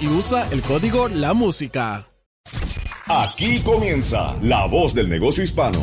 Y usa el código La Música. Aquí comienza La Voz del Negocio Hispano.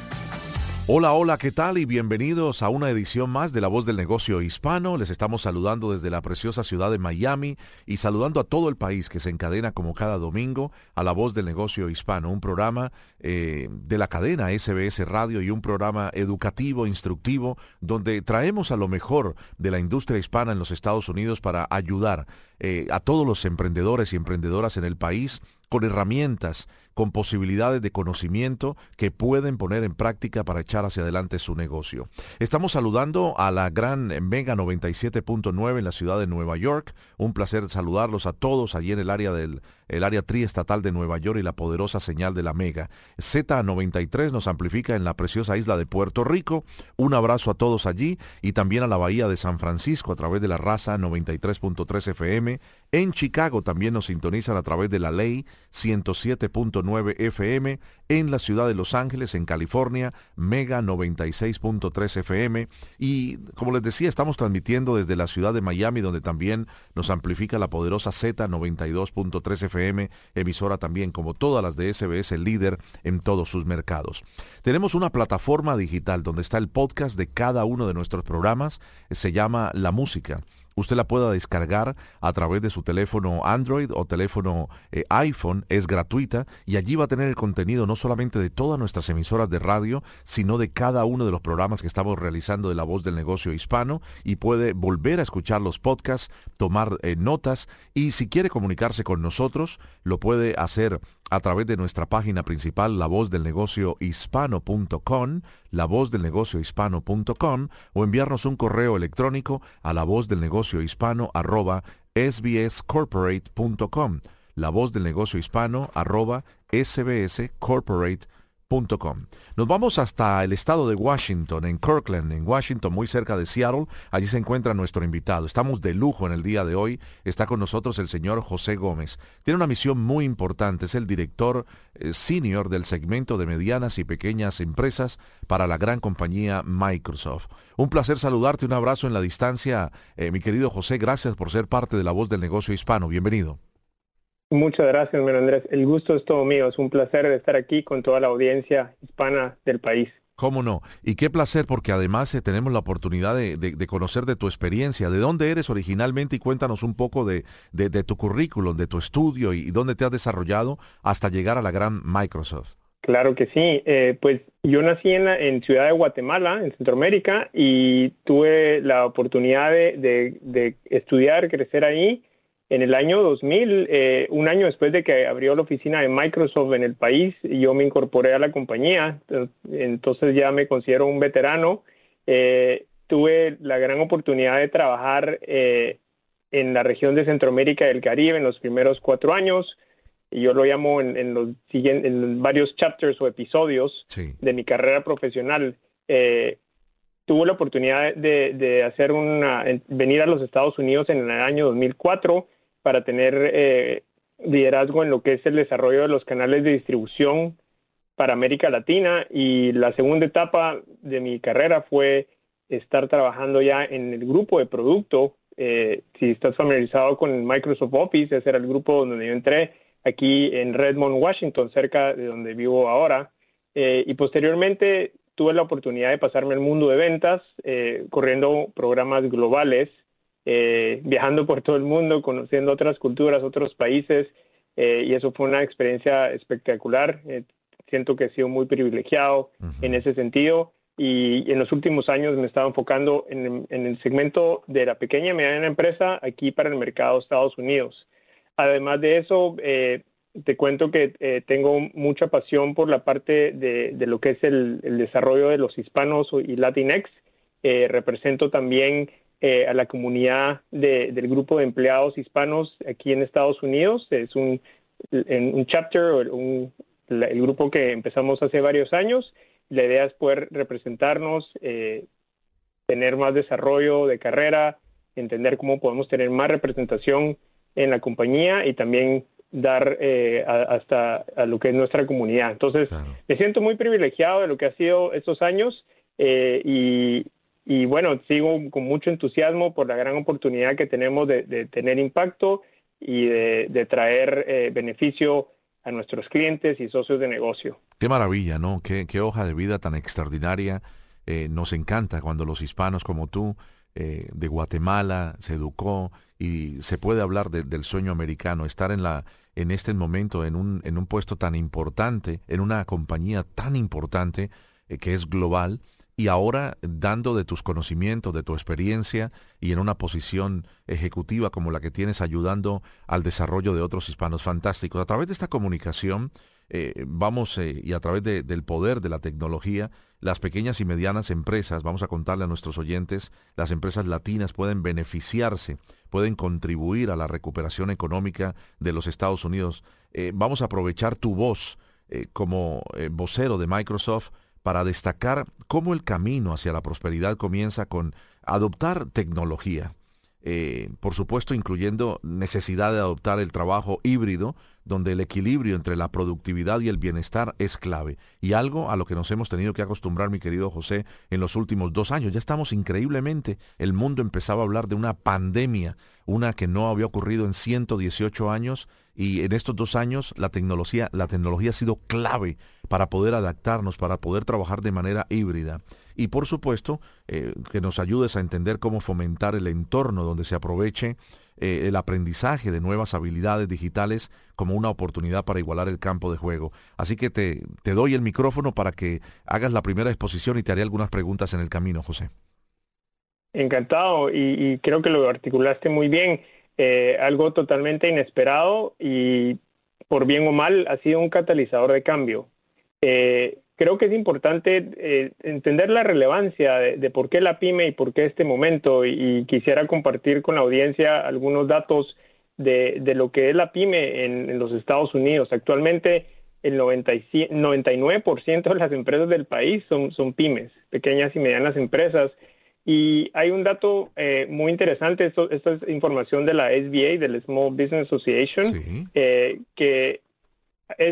Hola, hola, ¿qué tal? Y bienvenidos a una edición más de La Voz del Negocio Hispano. Les estamos saludando desde la preciosa ciudad de Miami y saludando a todo el país que se encadena como cada domingo a La Voz del Negocio Hispano, un programa eh, de la cadena SBS Radio y un programa educativo, instructivo, donde traemos a lo mejor de la industria hispana en los Estados Unidos para ayudar eh, a todos los emprendedores y emprendedoras en el país con herramientas, con posibilidades de conocimiento que pueden poner en práctica para echar hacia adelante su negocio. Estamos saludando a la gran Mega 97.9 en la ciudad de Nueva York. Un placer saludarlos a todos allí en el área del el área triestatal de Nueva York y la poderosa señal de la Mega. Z93 nos amplifica en la preciosa isla de Puerto Rico. Un abrazo a todos allí y también a la bahía de San Francisco a través de la raza 93.3 FM. En Chicago también nos sintonizan a través de la ley 107.9 FM. En la ciudad de Los Ángeles, en California, Mega 96.3 FM. Y como les decía, estamos transmitiendo desde la ciudad de Miami, donde también nos amplifica la poderosa Z92.3 FM, emisora también como todas las de SBS, líder en todos sus mercados. Tenemos una plataforma digital donde está el podcast de cada uno de nuestros programas. Se llama La Música usted la pueda descargar a través de su teléfono Android o teléfono eh, iPhone, es gratuita y allí va a tener el contenido no solamente de todas nuestras emisoras de radio, sino de cada uno de los programas que estamos realizando de la voz del negocio hispano y puede volver a escuchar los podcasts, tomar eh, notas y si quiere comunicarse con nosotros, lo puede hacer a través de nuestra página principal, la voz del negocio hispano.com, la voz del negocio hispano.com, o enviarnos un correo electrónico a la voz del negocio hispano arroba sbscorporate.com, Nos vamos hasta el estado de Washington, en Kirkland, en Washington, muy cerca de Seattle. Allí se encuentra nuestro invitado. Estamos de lujo en el día de hoy. Está con nosotros el señor José Gómez. Tiene una misión muy importante. Es el director eh, senior del segmento de medianas y pequeñas empresas para la gran compañía Microsoft. Un placer saludarte. Un abrazo en la distancia, eh, mi querido José. Gracias por ser parte de la voz del negocio hispano. Bienvenido. Muchas gracias, don Andrés. El gusto es todo mío. Es un placer de estar aquí con toda la audiencia hispana del país. ¿Cómo no? Y qué placer porque además eh, tenemos la oportunidad de, conocer de tu experiencia, de dónde eres originalmente y cuéntanos un poco de, tu currículum, de tu estudio y, dónde te has desarrollado hasta llegar a la gran Microsoft. Claro que sí. Eh, pues yo nací en, la, en Ciudad de Guatemala, en Centroamérica, y tuve la oportunidad de, de estudiar, crecer ahí en el año 2000, eh, un año después de que abrió la oficina de Microsoft en el país, yo me incorporé a la compañía, entonces ya me considero un veterano. Eh, tuve la gran oportunidad de trabajar eh, en la región de Centroamérica y del Caribe en los primeros cuatro años. Y yo lo llamo en, los en varios chapters o episodios de mi carrera profesional. tuve la oportunidad de, de, hacer una, venir a los Estados Unidos en el año 2004 para tener eh, liderazgo en lo que es el desarrollo de los canales de distribución para América Latina y la segunda etapa de mi carrera fue estar trabajando ya en el grupo de producto. Eh, si estás familiarizado con Microsoft Office, ese era el grupo donde yo entré aquí en Redmond, Washington, cerca de donde vivo ahora. Eh, y posteriormente tuve la oportunidad de pasarme al mundo de ventas, corriendo programas globales, viajando por todo el mundo, conociendo otras culturas, otros países, y eso fue una experiencia espectacular. siento que he sido muy privilegiado en ese sentido y en los últimos años me estaba enfocando en, el segmento de la pequeña y mediana empresa aquí para el mercado de Estados Unidos. Además de eso, eh, te cuento que eh, tengo mucha pasión por la parte de, lo que es el, desarrollo de los hispanos y Latinx. Eh, represento también a la comunidad del grupo de empleados hispanos aquí en Estados Unidos. Es un, un chapter, un, el grupo que empezamos hace varios años la idea es poder representarnos, eh, tener más desarrollo de carrera, entender cómo podemos tener más representación en la compañía y también dar eh, hasta a lo que es nuestra comunidad. Entonces, me siento muy privilegiado de lo que ha sido estos años eh, y, bueno, sigo con mucho entusiasmo por la gran oportunidad que tenemos de, tener impacto y de, traer beneficio a nuestros clientes y socios de negocio. Qué maravilla, ¿no? Qué, hoja de vida tan extraordinaria. Eh, nos encanta cuando los hispanos como tú eh, de Guatemala se educó y se puede hablar del sueño americano, estar en, la, en este momento en un, en un puesto tan importante, en una compañía tan importante eh, que es global y ahora dando de tus conocimientos, de tu experiencia y en una posición ejecutiva como la que tienes ayudando al desarrollo de otros hispanos fantásticos. A través de esta comunicación eh, vamos eh, y a través del poder de la tecnología, las pequeñas y medianas empresas, vamos a contarle a nuestros oyentes, las empresas latinas pueden beneficiarse, pueden contribuir a la recuperación económica de los Estados Unidos. Eh, vamos a aprovechar tu voz como vocero de Microsoft para destacar cómo el camino hacia la prosperidad comienza con adoptar tecnología. Eh, por supuesto, incluyendo necesidad de adoptar el trabajo híbrido, donde el equilibrio entre la productividad y el bienestar es clave. Y algo a lo que nos hemos tenido que acostumbrar, mi querido José, en los últimos dos años. Ya estamos increíblemente, el mundo empezaba a hablar de una pandemia, una que no había ocurrido en 118 años, y en estos dos años la tecnología, la tecnología ha sido clave para poder adaptarnos, para poder trabajar de manera híbrida. Y por supuesto, eh, que nos ayudes a entender cómo fomentar el entorno donde se aproveche eh, el aprendizaje de nuevas habilidades digitales como una oportunidad para igualar el campo de juego. Así que te, te doy el micrófono para que hagas la primera exposición y te haré algunas preguntas en el camino, José. Encantado y creo que lo articulaste muy bien. Eh, algo totalmente inesperado y por bien o mal ha sido un catalizador de cambio. Eh, creo que es importante eh, entender la relevancia de, por qué la pyme y por qué este momento y, quisiera compartir con la audiencia algunos datos de, lo que es la pyme en, los Estados Unidos. Actualmente el 99% de las empresas del país son, son pymes, pequeñas y medianas empresas y hay un dato eh, muy interesante, esto, esta es información de la SBA, del Small Business Association, eh, que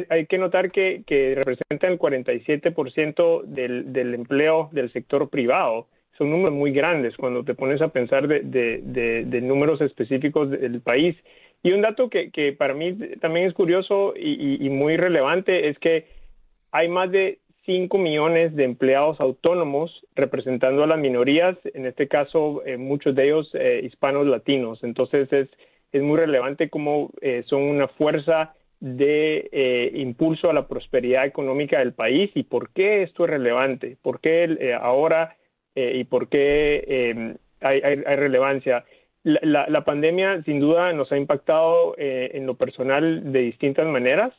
hay que notar que, que representa el 47% del, del empleo del sector privado. Son números muy grandes cuando te pones a pensar de, de, números específicos del país. Y un dato que, que para mí también es curioso y, y muy relevante es que hay más de 5 millones de empleados autónomos representando a las minorías, en este caso eh, muchos de ellos eh, hispanos latinos. Entonces es, es muy relevante cómo eh, son una fuerza de impulso a la prosperidad económica del país y por qué esto es relevante, por qué ahora y por qué em, hay, hay, relevancia. La, la, pandemia sin duda nos ha impactado en lo personal de distintas maneras.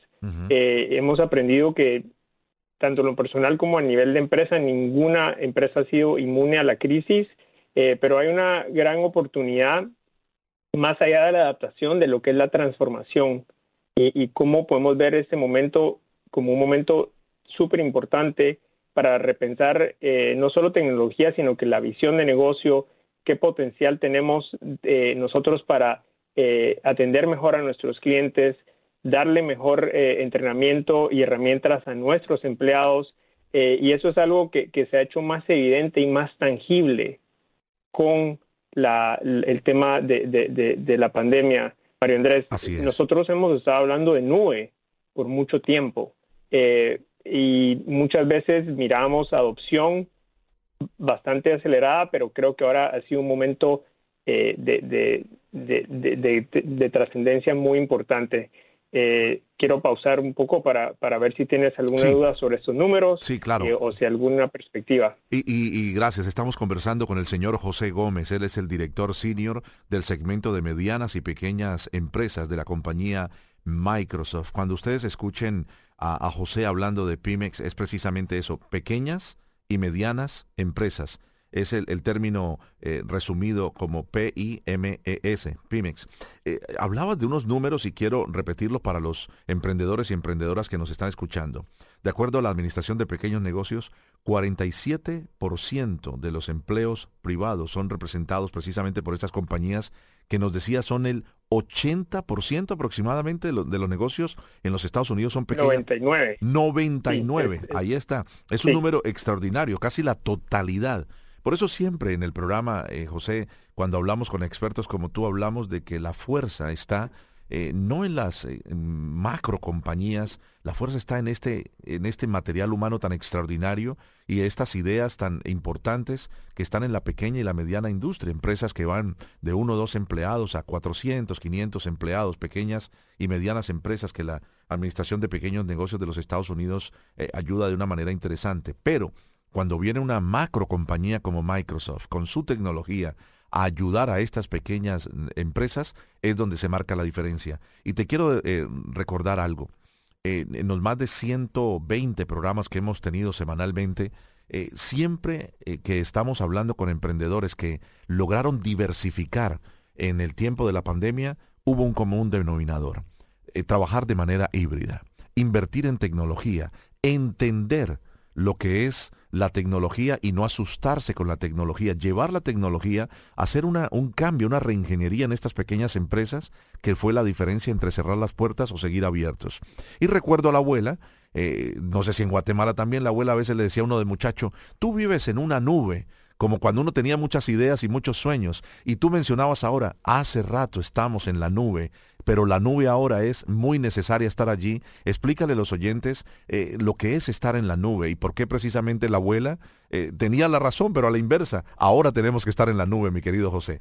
hemos aprendido que tanto en lo personal como a nivel de empresa, ninguna empresa ha sido inmune a la crisis, eh, pero hay una gran oportunidad más allá de la adaptación de lo que es la transformación. Y, cómo podemos ver este momento como un momento súper importante para repensar eh, no solo tecnología, sino que la visión de negocio, qué potencial tenemos eh, nosotros para atender mejor a nuestros clientes, darle mejor eh, entrenamiento y herramientas a nuestros empleados. Eh, y eso es algo que, se ha hecho más evidente y más tangible con el tema de, la pandemia. Mario Andrés, nosotros hemos estado hablando de nube por mucho tiempo eh, y muchas veces miramos adopción bastante acelerada, pero creo que ahora ha sido un momento de, trascendencia muy importante. Eh, quiero pausar un poco para, para ver si tienes alguna duda sobre estos números sí, claro. Eh, o si alguna perspectiva. Y, y, gracias, estamos conversando con el señor José Gómez, él es el director senior del segmento de medianas y pequeñas empresas de la compañía Microsoft. Cuando ustedes escuchen a, a José hablando de Pymex, es precisamente eso, pequeñas y medianas empresas es el, término eh, resumido como P-I-M-E-S, PIMEX. Eh, hablabas de unos números y quiero repetirlos para los emprendedores y emprendedoras que nos están escuchando. De acuerdo a la Administración de Pequeños Negocios, 47% de los empleos privados son representados precisamente por estas compañías que nos decía son el 80% aproximadamente de, de, los negocios en los Estados Unidos son pequeños. 99. 99, ahí está. Es un número extraordinario, casi la totalidad. Por eso siempre en el programa, eh, José, cuando hablamos con expertos como tú, hablamos de que la fuerza está eh, no en las eh, macro compañías, la fuerza está en este, en este material humano tan extraordinario y estas ideas tan importantes que están en la pequeña y la mediana industria, empresas que van de uno o dos empleados a 400, 500 empleados, pequeñas y medianas empresas que la Administración de Pequeños Negocios de los Estados Unidos ayuda de una manera interesante. Pero cuando viene una macro compañía como Microsoft con su tecnología a ayudar a estas pequeñas mm, empresas, es donde se marca la diferencia. Y te quiero eh, recordar algo. en los más de 120 programas que hemos tenido semanalmente, eh, siempre eh, que estamos hablando con emprendedores que lograron diversificar en el tiempo de la pandemia, hubo un común denominador. trabajar de manera híbrida, invertir en tecnología, entender lo que es la tecnología y no asustarse con la tecnología, llevar la tecnología, hacer una, un cambio, una reingeniería en estas pequeñas empresas, que fue la diferencia entre cerrar las puertas o seguir abiertos. Y recuerdo a la abuela, eh, no sé si en Guatemala también, la abuela a veces le decía a uno de muchacho, tú vives en una nube, como cuando uno tenía muchas ideas y muchos sueños. Y tú mencionabas ahora, hace rato estamos en la nube, pero la nube ahora es muy necesaria estar allí. Explícale a los oyentes eh, lo que es estar en la nube y por qué precisamente la abuela eh, tenía la razón, pero a la inversa. Ahora tenemos que estar en la nube, mi querido José.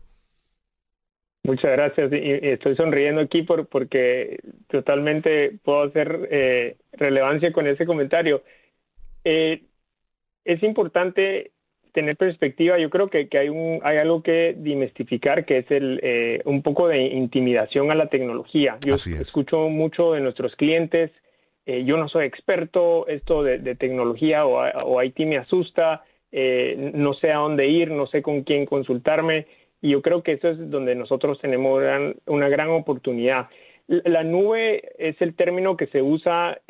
Muchas gracias. estoy sonriendo aquí por, porque totalmente puedo hacer eh, relevancia con ese comentario. es importante tener perspectiva, yo creo que, hay, un, hay algo que dimestificar, que es el, eh, un poco de intimidación a la tecnología. Yo escucho mucho de nuestros clientes, eh, yo no soy experto, esto de, tecnología o, o, IT me asusta, eh, no sé a dónde ir, no sé con quién consultarme, y yo creo que eso es donde nosotros tenemos una gran oportunidad. La nube es el término que se usa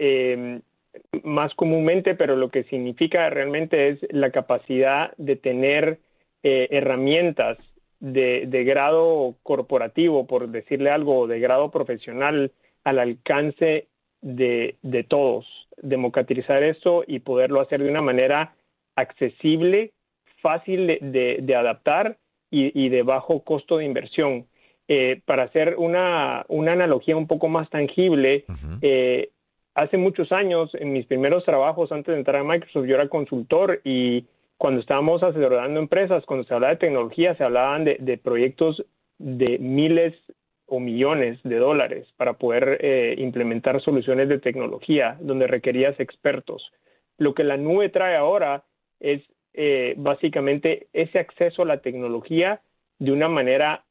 más comúnmente, pero lo que significa realmente es la capacidad de tener eh, herramientas de, grado corporativo, por decirle algo, de grado profesional al alcance de, todos. Democratizar eso y poderlo hacer de una manera accesible, fácil de, adaptar y, de bajo costo de inversión. Eh, para hacer una, analogía un poco más tangible, hace muchos años, en mis primeros trabajos antes de entrar a Microsoft, yo era consultor y cuando estábamos asesorando empresas, cuando se hablaba de tecnología, se hablaban de, proyectos de miles o millones de dólares para poder eh, implementar soluciones de tecnología donde requerías expertos. Lo que la nube trae ahora es eh, básicamente ese acceso a la tecnología de una manera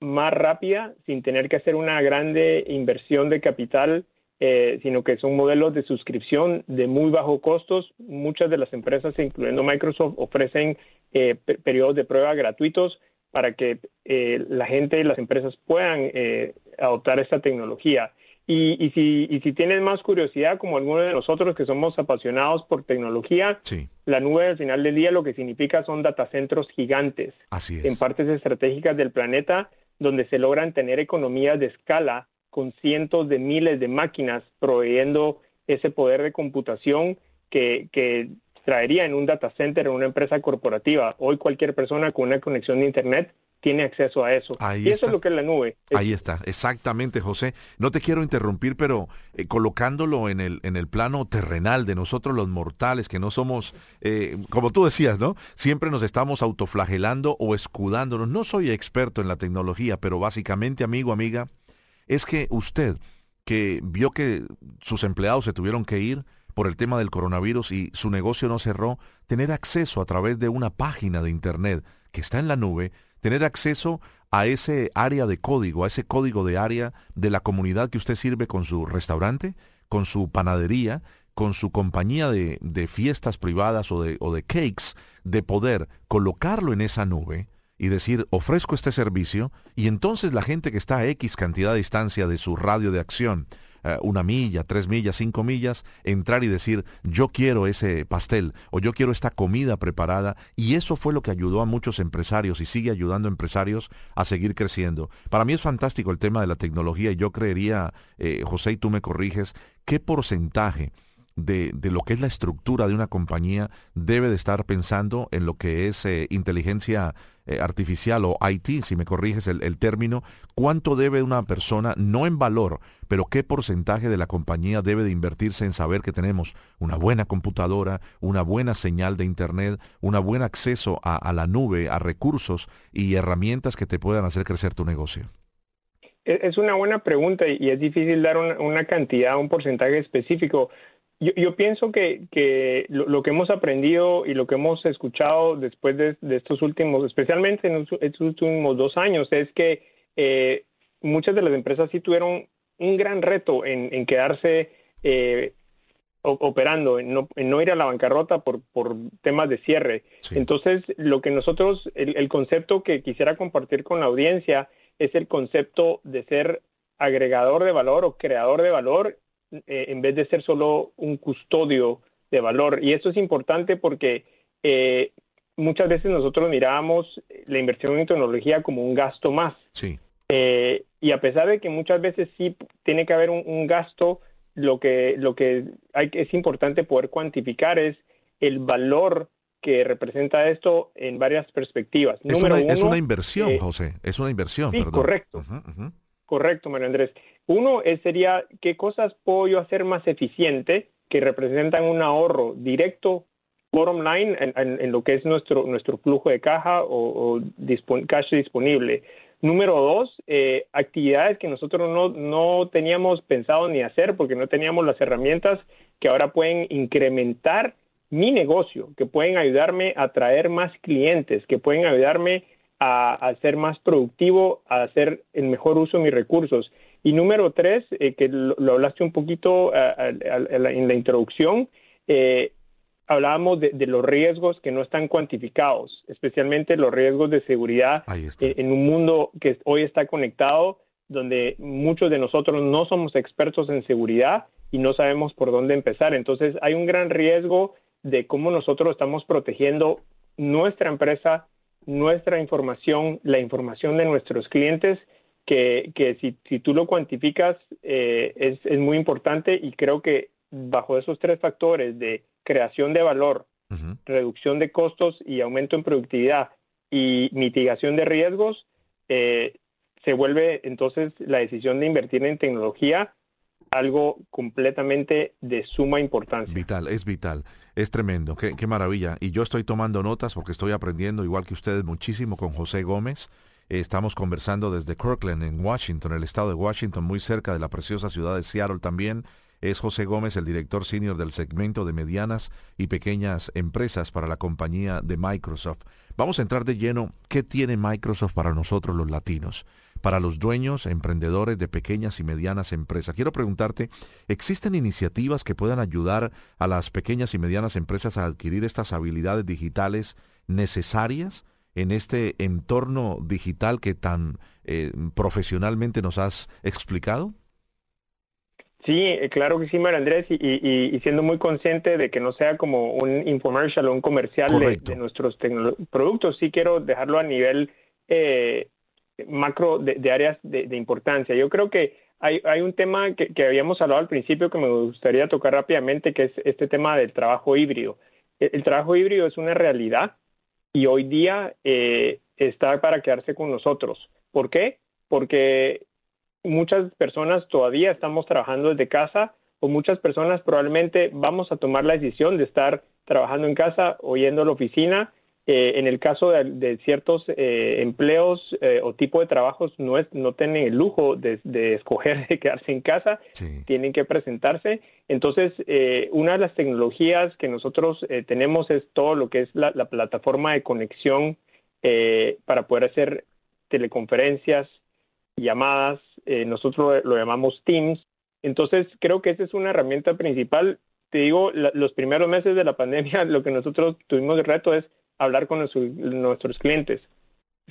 más rápida, sin tener que hacer una grande inversión de capital eh, sino que son modelos de suscripción de muy bajo costos. Muchas de las empresas, incluyendo Microsoft, ofrecen eh, periodos de prueba gratuitos para que eh, la gente y las empresas puedan adoptar esta tecnología. Y, si, y si tienes más curiosidad, como algunos de nosotros que somos apasionados por tecnología, la nube al final del día lo que significa son datacentros gigantes en partes estratégicas del planeta donde se logran tener economías de escala con cientos de miles de máquinas proveyendo ese poder de computación que, que traería en un data center en una empresa corporativa. Hoy cualquier persona con una conexión de Internet tiene acceso a eso. y eso es lo que es la nube. Ahí está, exactamente, José. No te quiero interrumpir, pero eh, colocándolo en el, en el plano terrenal de nosotros los mortales, que no somos, eh, como tú decías, ¿no? Siempre nos estamos autoflagelando o escudándonos. No soy experto en la tecnología, pero básicamente, amigo, amiga, es que usted que vio que sus empleados se tuvieron que ir por el tema del coronavirus y su negocio no cerró, tener acceso a través de una página de Internet que está en la nube, tener acceso a ese área de código, a ese código de área de la comunidad que usted sirve con su restaurante, con su panadería, con su compañía de, fiestas privadas o de, o de cakes, de poder colocarlo en esa nube y decir, ofrezco este servicio, y entonces la gente que está a X cantidad de distancia de su radio de acción, eh, una milla, tres millas, cinco millas, entrar y decir, yo quiero ese pastel o yo quiero esta comida preparada. Y eso fue lo que ayudó a muchos empresarios y sigue ayudando a empresarios a seguir creciendo. Para mí es fantástico el tema de la tecnología y yo creería, eh, José, y tú me corriges, ¿qué porcentaje? De, lo que es la estructura de una compañía debe de estar pensando en lo que es eh, inteligencia artificial o IT, si me corriges el, el, término, cuánto debe una persona, no en valor, pero ¿qué porcentaje de la compañía debe de invertirse en saber que tenemos una buena computadora, una buena señal de Internet, un buen acceso a, la nube, a recursos y herramientas que te puedan hacer crecer tu negocio? E, es una buena pregunta y es difícil dar una, cantidad, un porcentaje específico. Yo, pienso que, lo, que hemos aprendido y lo que hemos escuchado después de, estos últimos, especialmente en estos últimos dos años, es que eh, muchas de las empresas sí tuvieron un gran reto en, quedarse eh, operando, en no, ir a la bancarrota por, temas de cierre. Entonces, lo que nosotros, el, concepto que quisiera compartir con la audiencia es el concepto de ser agregador de valor o creador de valor eh, en vez de ser solo un custodio de valor. Y eso es importante porque eh, muchas veces nosotros mirábamos la inversión en tecnología como un gasto más. Sí. Eh, y a pesar de que muchas veces sí tiene que haber un, gasto, lo que, lo que hay, es importante poder cuantificar es el valor que representa esto en varias perspectivas. Es, una, es una, inversión, eh, José, es una inversión. Sí, correcto. Correcto, Mario Andrés. Uno es, sería qué cosas puedo yo hacer más eficiente que representan un ahorro directo, bottom line, en, lo que es nuestro, nuestro flujo de caja o, o cash disponible. Número dos, eh, actividades que nosotros no, no teníamos pensado ni hacer porque no teníamos las herramientas que ahora pueden incrementar mi negocio, que pueden ayudarme a traer más clientes, que pueden ayudarme a, ser más productivo, a hacer el mejor uso de mis recursos. Y número tres, eh, que lo, hablaste un poquito eh, en la introducción, eh, hablábamos de, los riesgos que no están cuantificados, especialmente los riesgos de seguridad en, un mundo que hoy está conectado, donde muchos de nosotros no somos expertos en seguridad y no sabemos por dónde empezar. Entonces hay un gran riesgo de cómo nosotros estamos protegiendo nuestra empresa, nuestra información, la información de nuestros clientes, que, si, tú lo cuantificas eh, es, es muy importante y creo que bajo esos tres factores de creación de valor, reducción de costos y aumento en productividad y mitigación de riesgos, eh, se vuelve entonces la decisión de invertir en tecnología algo completamente de suma importancia. Vital, es vital, es tremendo, qué, maravilla. Y yo estoy tomando notas porque estoy aprendiendo, igual que ustedes, muchísimo con José Gómez. Estamos conversando desde Kirkland, en Washington, el estado de Washington, muy cerca de la preciosa ciudad de Seattle también es José Gómez, el director senior del segmento de medianas y pequeñas empresas para la compañía de Microsoft. Vamos a entrar de lleno, ¿qué tiene Microsoft para nosotros los latinos? Para los dueños, emprendedores de pequeñas y medianas empresas. Quiero preguntarte, ¿existen iniciativas que puedan ayudar a las pequeñas y medianas empresas a adquirir estas habilidades digitales necesarias en este entorno digital que tan eh, profesionalmente nos has explicado? Sí, eh, claro que sí, María Andrés, y, siendo muy consciente de que no sea como un infomercial o un comercial de, nuestros productos, sí quiero dejarlo a nivel eh, macro de, áreas de, importancia. Yo creo que hay, hay un tema que, habíamos hablado al principio que me gustaría tocar rápidamente, que es este tema del trabajo híbrido. El, trabajo híbrido es una realidad y hoy día eh, está para quedarse con nosotros. ¿Por qué? Porque muchas personas todavía estamos trabajando desde casa o muchas personas probablemente vamos a tomar la decisión de estar trabajando en casa o yendo a la oficina eh, en el caso de, ciertos eh, empleos eh, o tipo de trabajos no, es, no tienen el lujo de, escoger de quedarse en casa, tienen que presentarse. Entonces, una de las tecnologías que nosotros tenemos es todo lo que es la, plataforma de conexión para poder hacer teleconferencias, llamadas, nosotros lo, llamamos Teams. Entonces, creo que esa es una herramienta principal. Te digo, los primeros meses de la pandemia, lo que nosotros tuvimos de reto es hablar con nuestros clientes.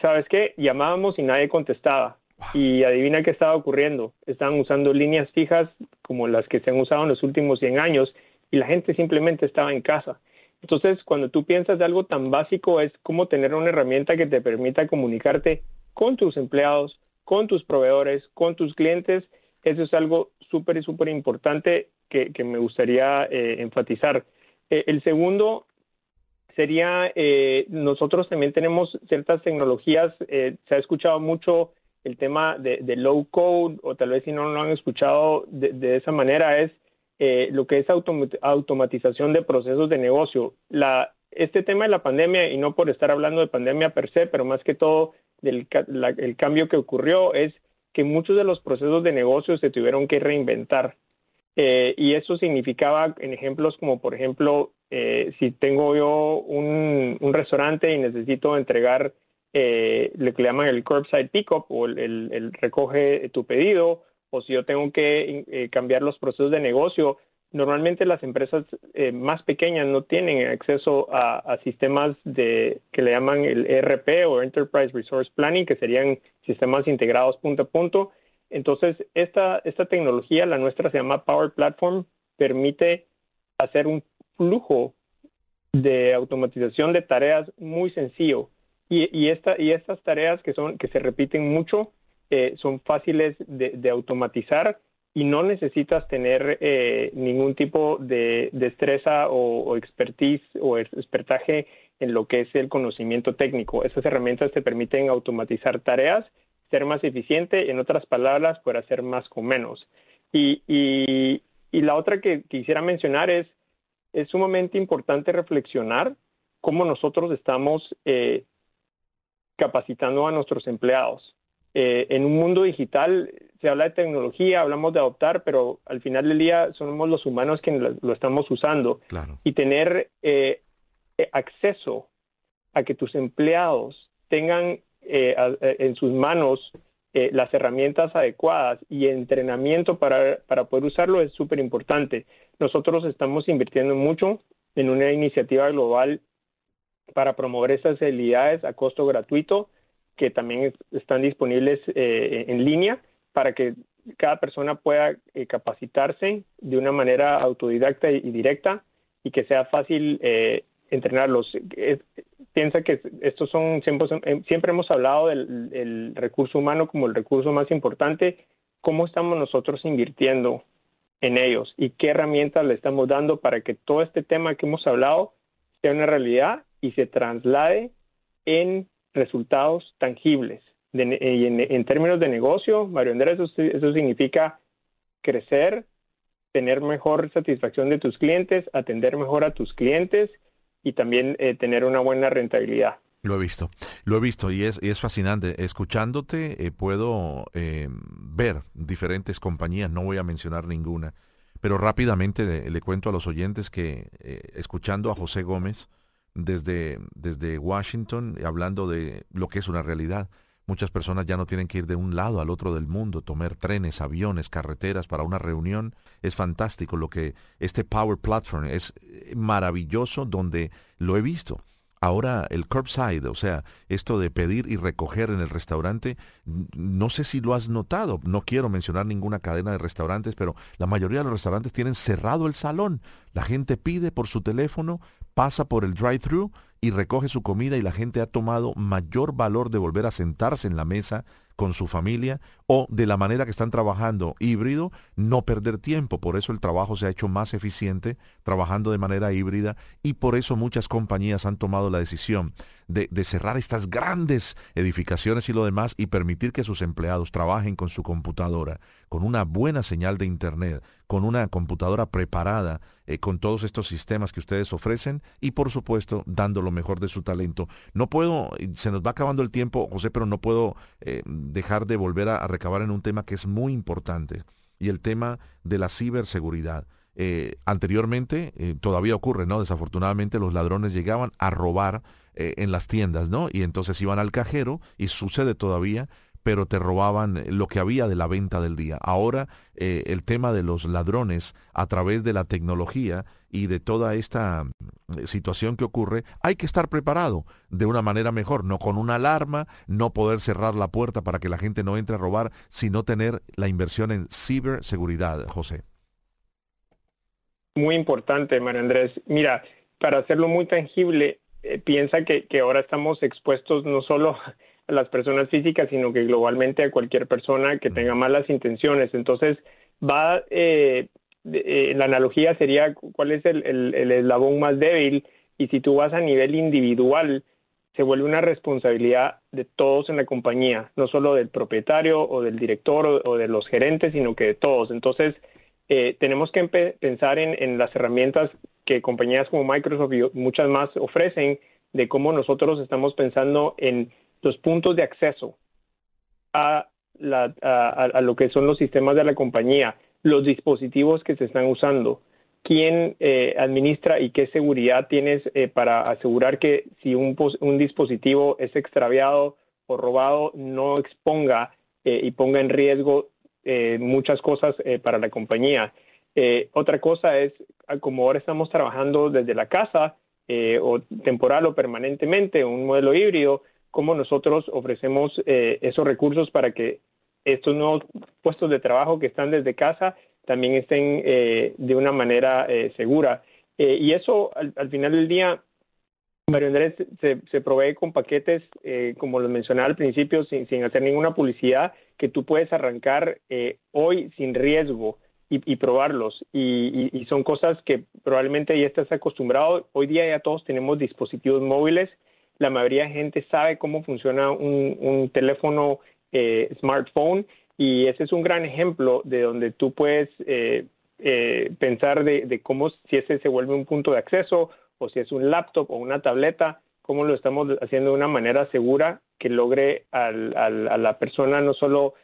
¿Sabes qué? Llamábamos y nadie contestaba. Y adivina qué estaba ocurriendo. Estaban usando líneas fijas como las que se han usado en los últimos 100 años y la gente simplemente estaba en casa. Entonces, cuando tú piensas de algo tan básico es cómo tener una herramienta que te permita comunicarte con tus empleados, con tus proveedores, con tus clientes, eso es algo súper súper importante que, me gustaría eh, enfatizar. Eh, el segundo sería, eh, nosotros también tenemos ciertas tecnologías, eh, se ha escuchado mucho el tema de, low code, o tal vez si no lo han escuchado de, esa manera, es eh, lo que es automatización de procesos de negocio. La, este tema de la pandemia, y no por estar hablando de pandemia per se, pero más que todo del el cambio que ocurrió, es que muchos de los procesos de negocio se tuvieron que reinventar. y eso significaba en ejemplos como, por ejemplo, eh, si tengo yo un, restaurante y necesito entregar eh, lo que le llaman el curbside pickup o el, recoge tu pedido, o si yo tengo que eh, cambiar los procesos de negocio, normalmente las empresas más pequeñas no tienen acceso a, sistemas de que le llaman el ERP o Enterprise Resource Planning, que serían sistemas integrados punto a punto. Entonces, esta, esta tecnología, la nuestra se llama Power Platform, permite hacer un flujo de automatización de tareas muy sencillo. Y, y, esta, y estas tareas que, son, que se repiten mucho eh, son fáciles de, automatizar y no necesitas tener eh, ningún tipo de destreza o, expertise o expertaje en lo que es el conocimiento técnico. Estas herramientas te permiten automatizar tareas, ser más eficiente, en otras palabras, poder hacer más con menos. Y, y la otra que quisiera mencionar es es sumamente importante reflexionar cómo nosotros estamos eh, capacitando a nuestros empleados. Eh, en un mundo digital se habla de tecnología, hablamos de adoptar, pero al final del día somos los humanos quienes lo, estamos usando. Y tener eh, acceso a que tus empleados tengan en sus manos las herramientas adecuadas y entrenamiento para, para poder usarlo es súper importante. Nosotros estamos invirtiendo mucho en una iniciativa global para promover esas habilidades a costo gratuito que también están disponibles eh, en línea para que cada persona pueda eh, capacitarse de una manera autodidacta y, directa y que sea fácil eh, entrenarlos. piensa que estos son siempre, siempre hemos hablado del recurso humano como el recurso más importante. ¿Cómo estamos nosotros invirtiendo en ellos y qué herramientas le estamos dando para que todo este tema que hemos hablado sea una realidad y se traslade en resultados tangibles. y en, términos de negocio, Mario Andrés, eso, significa crecer, tener mejor satisfacción de tus clientes, atender mejor a tus clientes y también eh, tener una buena rentabilidad. Lo he visto, lo he visto y es, es fascinante. Escuchándote eh, puedo eh, ver diferentes compañías, no voy a mencionar ninguna, pero rápidamente le, cuento a los oyentes que eh, escuchando a José Gómez desde, desde Washington, hablando de lo que es una realidad, muchas personas ya no tienen que ir de un lado al otro del mundo, tomar trenes, aviones, carreteras para una reunión. Es fantástico lo que este Power Platform es maravilloso donde lo he visto Ahora el curbside, o sea, esto de pedir y recoger en el restaurante, no sé si lo has notado, no quiero mencionar ninguna cadena de restaurantes, pero la mayoría de los restaurantes tienen cerrado el salón. La gente pide por su teléfono, pasa por el drive-thru y recoge su comida y la gente ha tomado mayor valor de volver a sentarse en la mesa con su familia o de la manera que están trabajando híbrido, no perder tiempo. Por eso el trabajo se ha hecho más eficiente trabajando de manera híbrida y por eso muchas compañías han tomado la decisión de, cerrar estas grandes edificaciones y lo demás y permitir que sus empleados trabajen con su computadora, con una buena señal de Internet, con una computadora preparada, eh, con todos estos sistemas que ustedes ofrecen y por supuesto dando lo mejor de su talento. No puedo, se nos va acabando el tiempo, José, pero no puedo eh, dejar de volver a, recabar en un tema que es muy importante y el tema de la ciberseguridad. Eh, anteriormente, todavía ocurre, ¿no? Desafortunadamente los ladrones llegaban a robar eh, en las tiendas, ¿no? Y entonces iban al cajero y sucede todavía, pero te robaban eh, lo que había de la venta del día. Ahora eh, el tema de los ladrones a través de la tecnología y de toda esta situación que ocurre, hay que estar preparado de una manera mejor, no con una alarma, no poder cerrar la puerta para que la gente no entre a robar, sino tener la inversión en ciberseguridad, José. Muy importante, María Andrés. Mira, para hacerlo muy tangible, eh, piensa que, ahora estamos expuestos no solo a las personas físicas, sino que globalmente a cualquier persona que tenga malas intenciones. Entonces, va, eh, eh, la analogía sería cuál es el, el, eslabón más débil y si tú vas a nivel individual, se vuelve una responsabilidad de todos en la compañía, no solo del propietario o del director o, de los gerentes, sino que de todos. Entonces, tenemos que pensar en, en, las herramientas que compañías como Microsoft y muchas más ofrecen de cómo nosotros estamos pensando en los puntos de acceso a, lo que son los sistemas de la compañía, los dispositivos que se están usando, quién eh, administra y qué seguridad tienes eh, para asegurar que si un, dispositivo es extraviado o robado, no exponga eh, y ponga en riesgo muchas cosas para la compañía. otra cosa es como ahora estamos trabajando desde la casa, eh, o temporal o permanentemente, un modelo híbrido, cómo nosotros ofrecemos eh, esos recursos para que estos nuevos puestos de trabajo que están desde casa también estén eh, de una manera segura. y eso al, final del día, Mario Andrés, se, provee con paquetes, como lo mencionaba al principio, sin, hacer ninguna publicidad, que tú puedes arrancar hoy sin riesgo y, probarlos. Y, son cosas que probablemente ya estás acostumbrado. Hoy día ya todos tenemos dispositivos móviles. La mayoría de gente sabe cómo funciona un, teléfono eh, smartphone y ese es un gran ejemplo de donde tú puedes eh, eh, pensar de, cómo si ese se vuelve un punto de acceso o si es un laptop o una tableta, cómo lo estamos haciendo de una manera segura que logre a la persona no solo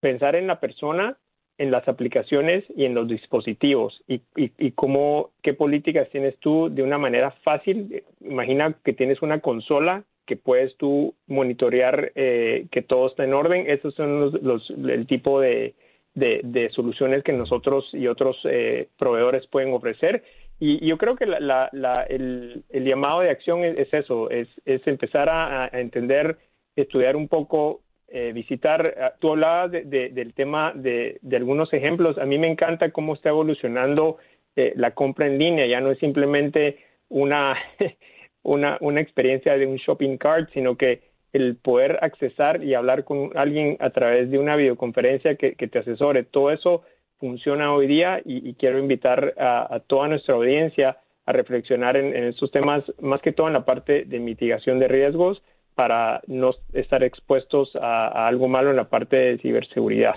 pensar en la persona, en las aplicaciones y en los dispositivos y, y, cómo, qué políticas tienes tú de una manera fácil. Imagina que tienes una consola que puedes tú monitorear eh, que todo está en orden. Esos son los, el tipo de, de, soluciones que nosotros y otros eh, proveedores pueden ofrecer. Y, yo creo que la, la, el, llamado de acción es, eso, es, empezar a, entender, estudiar un poco eh, visitar, ah, tú hablabas del tema de, algunos ejemplos, a mí me encanta cómo está evolucionando eh, la compra en línea, ya no es simplemente una, una, una experiencia de un shopping cart, sino que el poder accesar y hablar con alguien a través de una videoconferencia que, te asesore, todo eso funciona hoy día y, quiero invitar a, toda nuestra audiencia a reflexionar en, en estos temas, más que todo en la parte de mitigación de riesgos, para no estar expuestos a, algo malo en la parte de ciberseguridad.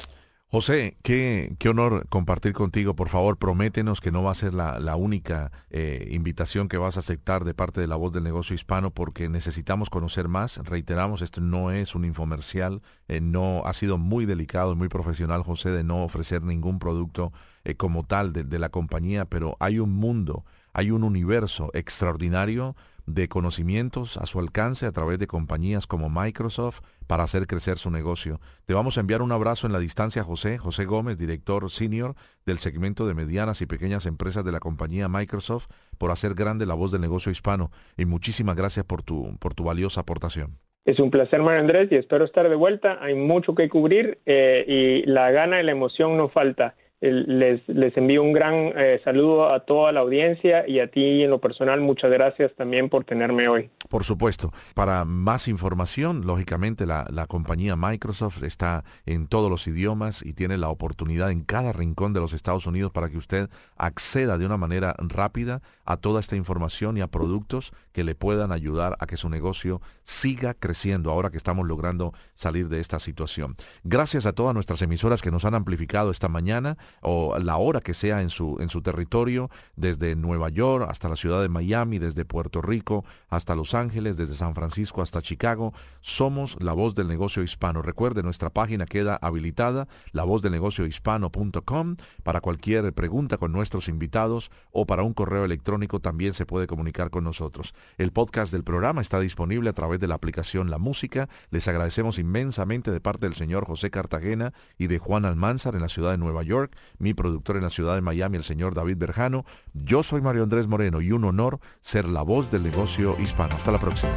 José, qué, honor compartir contigo. Por favor, prométenos que no va a ser la, única eh, invitación que vas a aceptar de parte de la voz del negocio hispano porque necesitamos conocer más. Reiteramos, esto no es un infomercial. Eh, no ha sido muy delicado y muy profesional, José, de no ofrecer ningún producto eh, como tal de la compañía, pero hay un mundo, hay un universo extraordinario de conocimientos a su alcance a través de compañías como Microsoft para hacer crecer su negocio. Te vamos a enviar un abrazo en la distancia, José, José Gómez, director senior del segmento de medianas y pequeñas empresas de la compañía Microsoft, por hacer grande la voz del negocio hispano. Y muchísimas gracias por tu, por tu valiosa aportación. Es un placer, Mario Andrés, y espero estar de vuelta. Hay mucho que cubrir eh, y la gana y la emoción no falta. Les, les envío un gran eh, saludo a toda la audiencia y a ti en lo personal, muchas gracias también por tenerme hoy. Por supuesto, para más información, lógicamente la, la, compañía Microsoft está en todos los idiomas y tiene la oportunidad en cada rincón de los Estados Unidos para que usted acceda de una manera rápida a toda esta información y a productos que le puedan ayudar a que su negocio siga creciendo ahora que estamos logrando salir de esta situación. Gracias a todas nuestras emisoras que nos han amplificado esta mañana o la hora que sea en su, en su territorio, desde Nueva York hasta la ciudad de Miami, desde Puerto Rico hasta Los Ángeles, desde San Francisco hasta Chicago. Somos la voz del negocio hispano. Recuerde, nuestra página queda habilitada, lavozdelnegociohispano.com. Para cualquier pregunta con nuestros invitados o para un correo electrónico también se puede comunicar con nosotros. El podcast del programa está disponible a través de la aplicación La Música. Les agradecemos inmensamente de parte del señor José Cartagena y de Juan Almanzar en la ciudad de Nueva York mi productor en la ciudad de Miami, el señor David Berjano. Yo soy Mario Andrés Moreno y un honor ser la voz del negocio hispano. Hasta la próxima.